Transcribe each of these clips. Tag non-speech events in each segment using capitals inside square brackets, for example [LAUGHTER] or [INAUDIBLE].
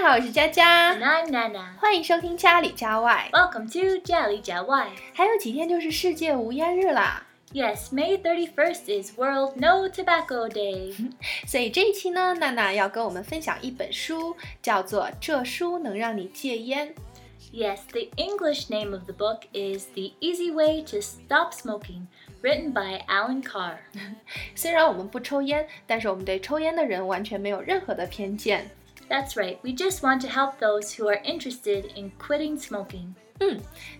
家好，我是佳佳。娜娜娜，欢迎收听家里家外。Welcome to 家里家外。还有几天就是世界无烟日啦。Yes, May 31st is World No Tobacco Day。所以这一期呢，娜娜要跟我们分享一本书，叫做《这书能让你戒烟》。Yes, [LAUGHS] the English name of the book is The Easy Way to Stop Smoking, written by Allen Carr. [LAUGHS] 虽然我们不抽烟，但是我们对抽烟的人完全没有任何的偏见。That's right, we just want to help those who are interested in quitting smoking.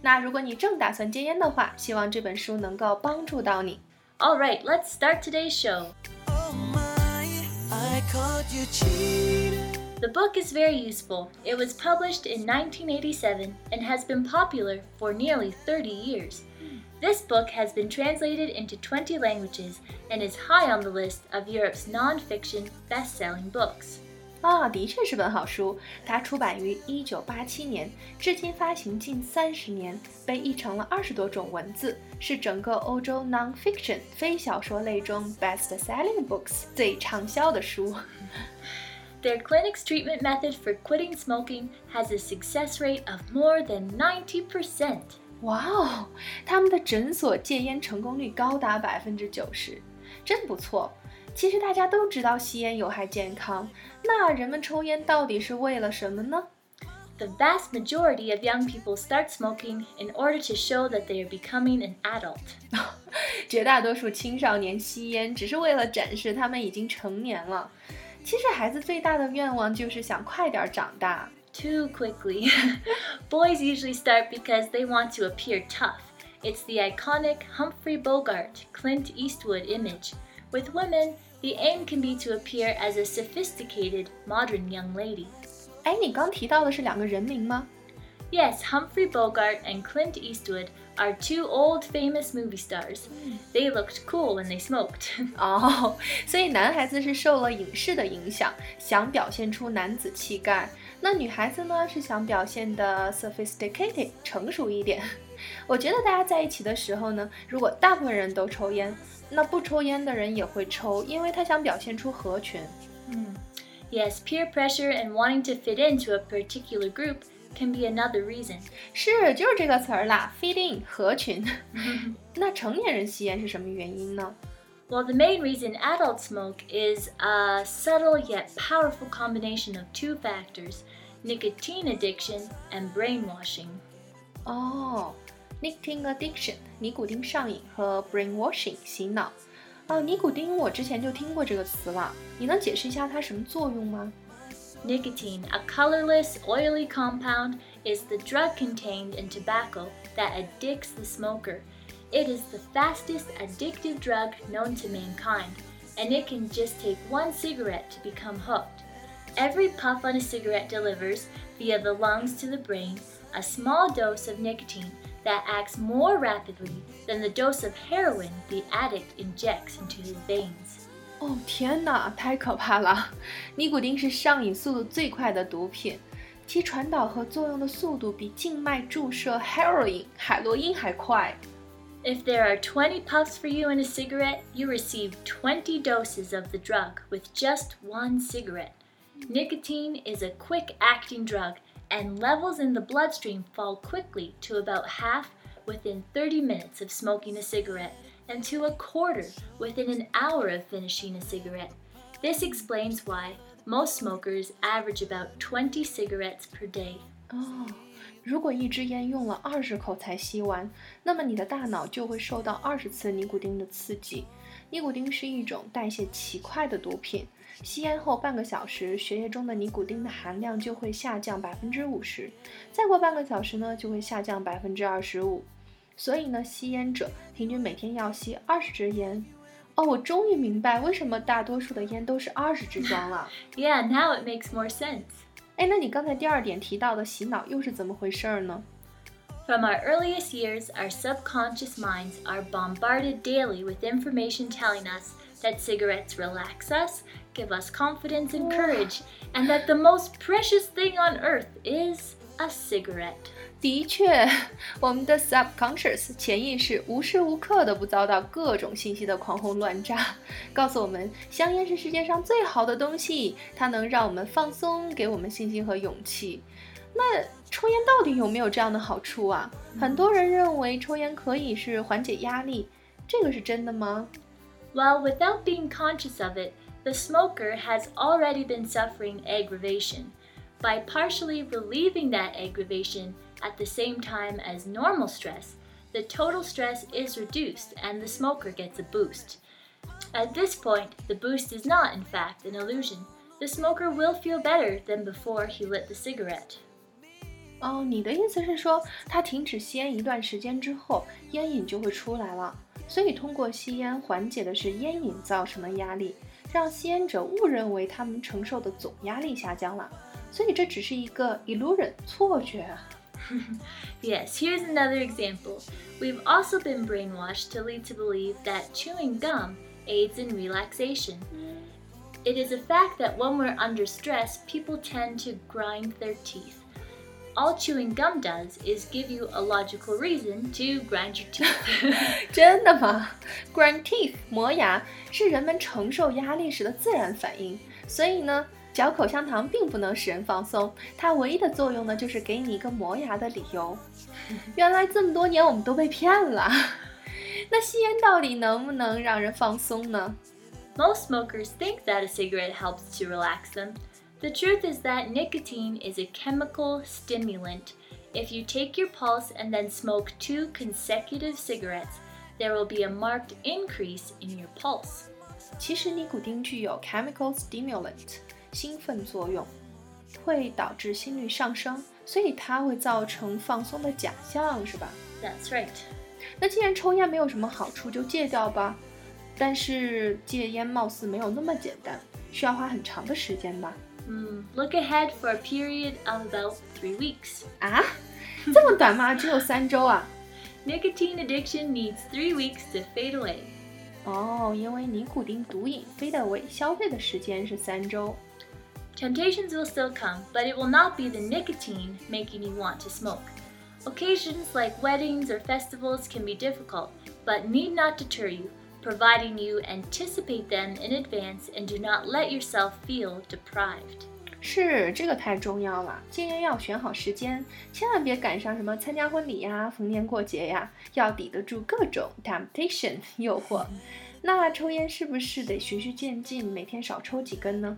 那如果你正打算戒烟的话，希望这本书能够帮助到你。 All right, let's start today's show. Oh my, I caught you cheating. The book is very useful. It was published in 1987 and has been popular for nearly 30 years. This book has been translated into 20 languages and is high on the list of Europe's non-fiction best-selling books. 啊，的确是本好书。它出版于一九八七年，至今发行近三十年，被译成了二十多种文字，是整个欧洲 non-fiction 非小说类中 best-selling books 最畅销的书。Their clinic's treatment method for quitting smoking has a success rate of more than ninety percent. 哇哦，他们的诊所戒烟成功率高达百分之九十，真不错。其实大家都知道吸烟有害健康，那人们抽烟到底是为了什么呢？ The vast majority of young people start smoking in order to show that they are becoming an adult. 绝大多数青少年吸烟只是为了展示他们已经成年了。其实孩子最大的愿望就是想快点长大。 too quickly. [LAUGHS] [LAUGHS] Boys usually start because they want to appear tough. It's the iconic Humphrey Bogart, Clint Eastwood image. With women, the aim can be to appear as a sophisticated, modern young lady. 哎，你刚提到的是两个人名吗？ Yes, Humphrey Bogart and Clint Eastwood are two old famous movie stars. They looked cool when they smoked. [LAUGHS] [LAUGHS] 哦，所以男孩子是受了影视的影响，想表现出男子气概；那女孩子呢，是想表现的 sophisticated 成熟一点。我觉得大家在一起的时候呢，如果大部分人都抽烟， [LAUGHS] 那不抽烟的人也会抽，因为他想表现出合群。 yes, peer pressure and wanting to fit into a particular group can be another reason. 是，就是这个词儿啦，fit in 合群。那成年人吸烟是什么原因呢？ Well, [LAUGHS] the [LAUGHS] main reason adults smoke is a subtle yet powerful combination of two factors nicotine addiction and brainwashing. 哦 ，nicotine addiction，尼古丁上瘾和 brainwashing 洗脑。哦，尼古丁我之前就听过这个词了，你能解释一下它什么作用吗？ Nicotine, a colorless, oily compound, is the drug contained in tobacco that addicts the smoker. It is the fastest addictive drug known to mankind, and it can just take one cigarette to become hooked. Every puff on a cigarette delivers, via the lungs to the brain, a small dose of nicotine that acts more rapidly than the dose of heroin the addict injects into his veins. 哦天哪，太可怕了！尼古丁是上瘾速度最快的毒品，其传导和作用的速度比静脉注射 heroin 海洛因还快。 If there are 20 puffs for you in a cigarette, you receive 20 doses of the drug with just one cigarette. Nicotine is a quick acting drug, and levels in the bloodstream fall quickly to about half within 30 minutes of smoking a cigarette, and to a quarter within an hour of finishing a cigarette. This explains why most smokers average about 20 cigarettes per day. 哦，如果一支烟用了二十口才吸完，那么你的大脑就会受到二十次尼古丁的刺激。尼古丁是一种代谢奇快的毒品，吸烟后半个小时，血液中的尼古丁的含量就会下降百分之五十，再过半个小时呢，就会下降百分之二十五。所以呢，吸烟者平均每天要吸二十支烟。哦，我终于明白为什么大多数的烟都是二十支装了。[LAUGHS] Yeah, now it makes more sense. 哎，那你刚才第二点提到的洗脑又是怎么回事儿呢？ From our earliest years, our subconscious minds are bombarded daily with information telling us that cigarettes relax us, give us confidence and courage, and that the most precious thing on earth is a cigarette. 的确，我们的 subconscious 潜意识无时无刻的不遭到各种信息的狂轰乱炸，告诉我们香烟是世界上最好的东西，它能让我们放松，给我们信心和勇气。那抽烟到底有没有这样的好处啊？很多人认为抽烟可以是缓解压力，这个是真的吗？Well, without being conscious of it, the smoker has already been suffering aggravation. By partially relieving that aggravation at the same time as normal stress, the total stress is reduced and the smoker gets a boost. At this point, the boost is not, in fact, an illusion. The smoker will feel better than before he lit the cigarette. 哦，你的意思是说，他停止吸烟一段时间之后，烟瘾就会出来了。所以通过吸烟缓解的是烟瘾造成的压力，让吸烟者误认为他们承受的总压力下降了。所以这只是一个 illusion 错觉啊。 [LAUGHS] Yes, here's another example. We've also been brainwashed to lead to believe that chewing gum aids in relaxation. It is a fact that when we're under stress, people tend to grind their teeth. All chewing gum does is give you a logical reason to grind your teeth. [LAUGHS] 真的吗？Grind teeth 磨牙是人们承受压力时的自然反应，所以呢， 嚼口香糖并不能使人放松，它唯一的作用呢，就是给你一个磨牙的理由。原来这么多年我们都被骗了。那吸烟到底能不能让人放松呢？ Most smokers think that a cigarette helps to relax them. The truth is that nicotine is a chemical stimulant. If you take your pulse and then smoke two consecutive cigarettes, there will be a marked increase in your pulse. 其实尼古丁具有 chemical stimulant 兴奋作用，会导致心率上升，所以它会造成放松的假象，是吧？That's right. 那既然抽烟没有什么好处，就戒掉吧。但是戒烟貌似没有那么简单，需要花很长的时间吧？嗯、mm,，Look ahead for a period of about three weeks. 啊，这么短吗？只有三周啊？Nicotine addiction needs three weeks to fade away. 哦，因为尼古丁毒瘾 fade away 消费的时间是三周。Temptations will still come, but it will not be the nicotine making you want to smoke. Occasions like weddings or festivals can be difficult, but need not deter you, providing you anticipate them in advance and do not let yourself feel deprived. 是这个太重要了，戒烟要选好时间，千万别赶上什么参加婚礼呀、逢年过节呀，要抵得住各种 temptation 诱惑。那抽烟是不是得循序渐进，每天少抽几根呢？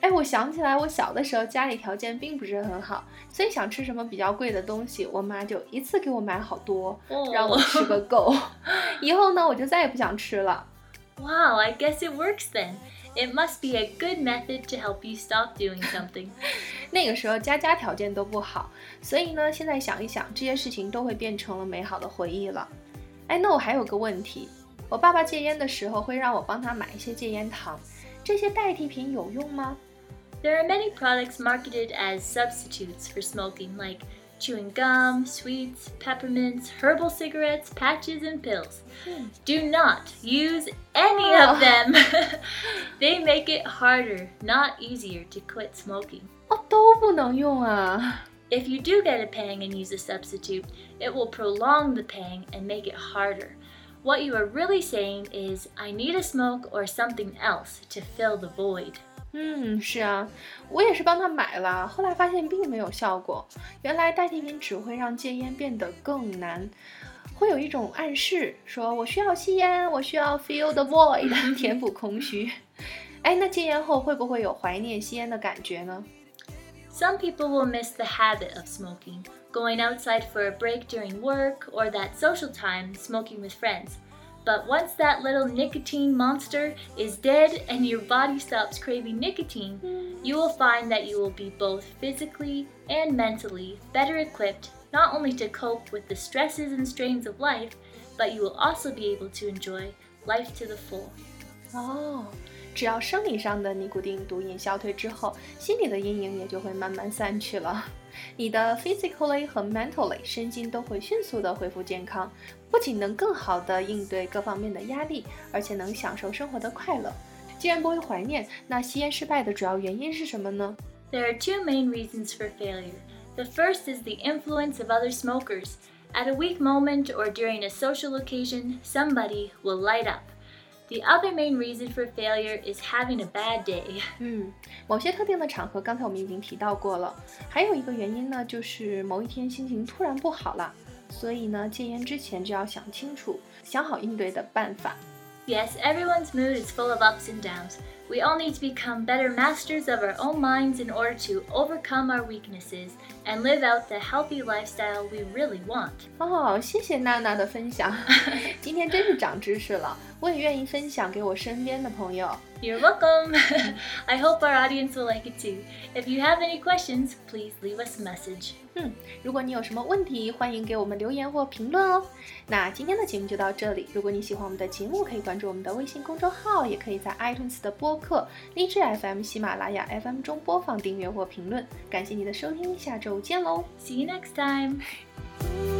哎，我想起来，我小的时候家里条件并不是很好，所以想吃什么比较贵的东西，我妈就一次给我买好多，让我吃个够。[LAUGHS] 以后呢，我就再也不想吃了。wow, I guess it works then. It must be a good method to help you stop doing something. [LAUGHS] 那个时候家家条件都不好，所以呢，现在想一想，这些事情都会变成了美好的回忆了。哎，那我还有个问题，我爸爸戒烟的时候会让我帮他买一些戒烟糖，这些代替品有用吗？There are many products marketed as substitutes for smoking, like chewing gum, sweets, peppermints, herbal cigarettes, patches, and pills. Do not use any of them. [LAUGHS] [LAUGHS] they make it harder, not easier, to quit smoking. 哦，都不能用啊。 If you do get a pang and use a substitute, it will prolong the pang and make it harder. What you are really saying is, I need a smoke or something else to fill the void. 嗯，是啊，我也是帮他买了，后来发现并没有效果。原来代替品只会让戒烟变得更难，会有一种暗示，说我需要吸烟，我需要 feel the void，填补空虚。哎，那戒烟后会不会有怀念吸烟的感觉呢？Some people will miss the habit of smoking, going outside for a break during work or that social time smoking with friends. But once that little nicotine monster is dead and your body stops craving nicotine, you will find that you will be both physically and mentally better equipped not only to cope with the stresses and strains of life, but you will also be able to enjoy life to the full. 哦，只要生理上的尼古丁毒瘾消退之后，心理的阴影也就会慢慢散去了。 你的 physically 和 mentally 身心都会迅速的恢复健康，不仅能更好的应对各方面的压力，而且能享受生活的快乐。既然不会怀念，那吸烟失败的主要原因是什么呢？ There are two main reasons for failure. The first is the influence of other smokers. At a weak moment or during a social occasion, somebody will light up. The other main reason for failure is having a bad day. [LAUGHS] 嗯，某些特定的场合，刚才我们已经提到过了。还有一个原因呢，就是某一天心情突然不好了，所以呢，戒烟之前就要想清楚，想好应对的办法。 Yes, everyone's mood is full of ups and downs. We all need to become better masters of our own minds in order to overcome our weaknesses and live out the healthy lifestyle we really want. 哦，谢谢娜娜的分享，今天真是长知识了。我也愿意分享给我身边的朋友。 You're welcome. [LAUGHS] [LAUGHS] I hope our audience will like it too. If you have any questions, please leave us a message. 嗯，如果你有什么问题，欢迎给我们留言或评论哦。那今天的节目就到这里。如果你喜欢我们的节目，可以关注我们的微信公众号，也可以在 iTunes 的播客、荔枝 FM、喜马拉雅 FM 中播放、订阅或评论。感谢你的收听，下周见喽。See you next time.